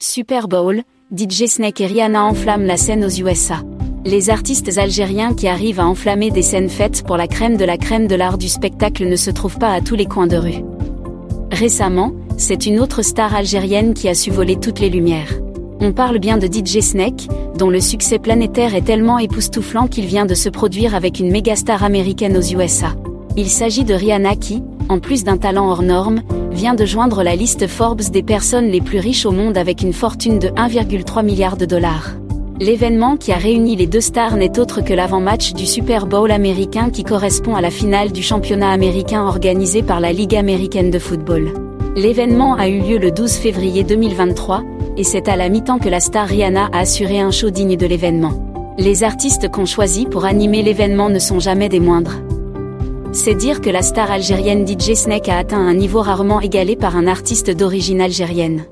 Super Bowl, DJ Snake et Rihanna enflamment la scène aux USA. Les artistes algériens qui arrivent à enflammer des scènes faites pour la crème de la crème de l'art du spectacle ne se trouvent pas à tous les coins de rue. Récemment, c'est une autre star algérienne qui a su voler toutes les lumières. On parle bien de DJ Snake, dont le succès planétaire est tellement époustouflant qu'il vient de se produire avec une méga star américaine aux USA. Il s'agit de Rihanna qui, en plus d'un talent hors norme, vient de joindre la liste Forbes des personnes les plus riches au monde avec une fortune de 1,3 milliard de dollars. L'événement qui a réuni les deux stars n'est autre que l'avant-match du Super Bowl américain qui correspond à la finale du championnat américain organisé par la Ligue américaine de football. L'événement a eu lieu le 12 février 2023, et c'est à la mi-temps que la star Rihanna a assuré un show digne de l'événement. Les artistes qu'on choisit pour animer l'événement ne sont jamais des moindres. C'est dire que la star algérienne DJ Snake a atteint un niveau rarement égalé par un artiste d'origine algérienne.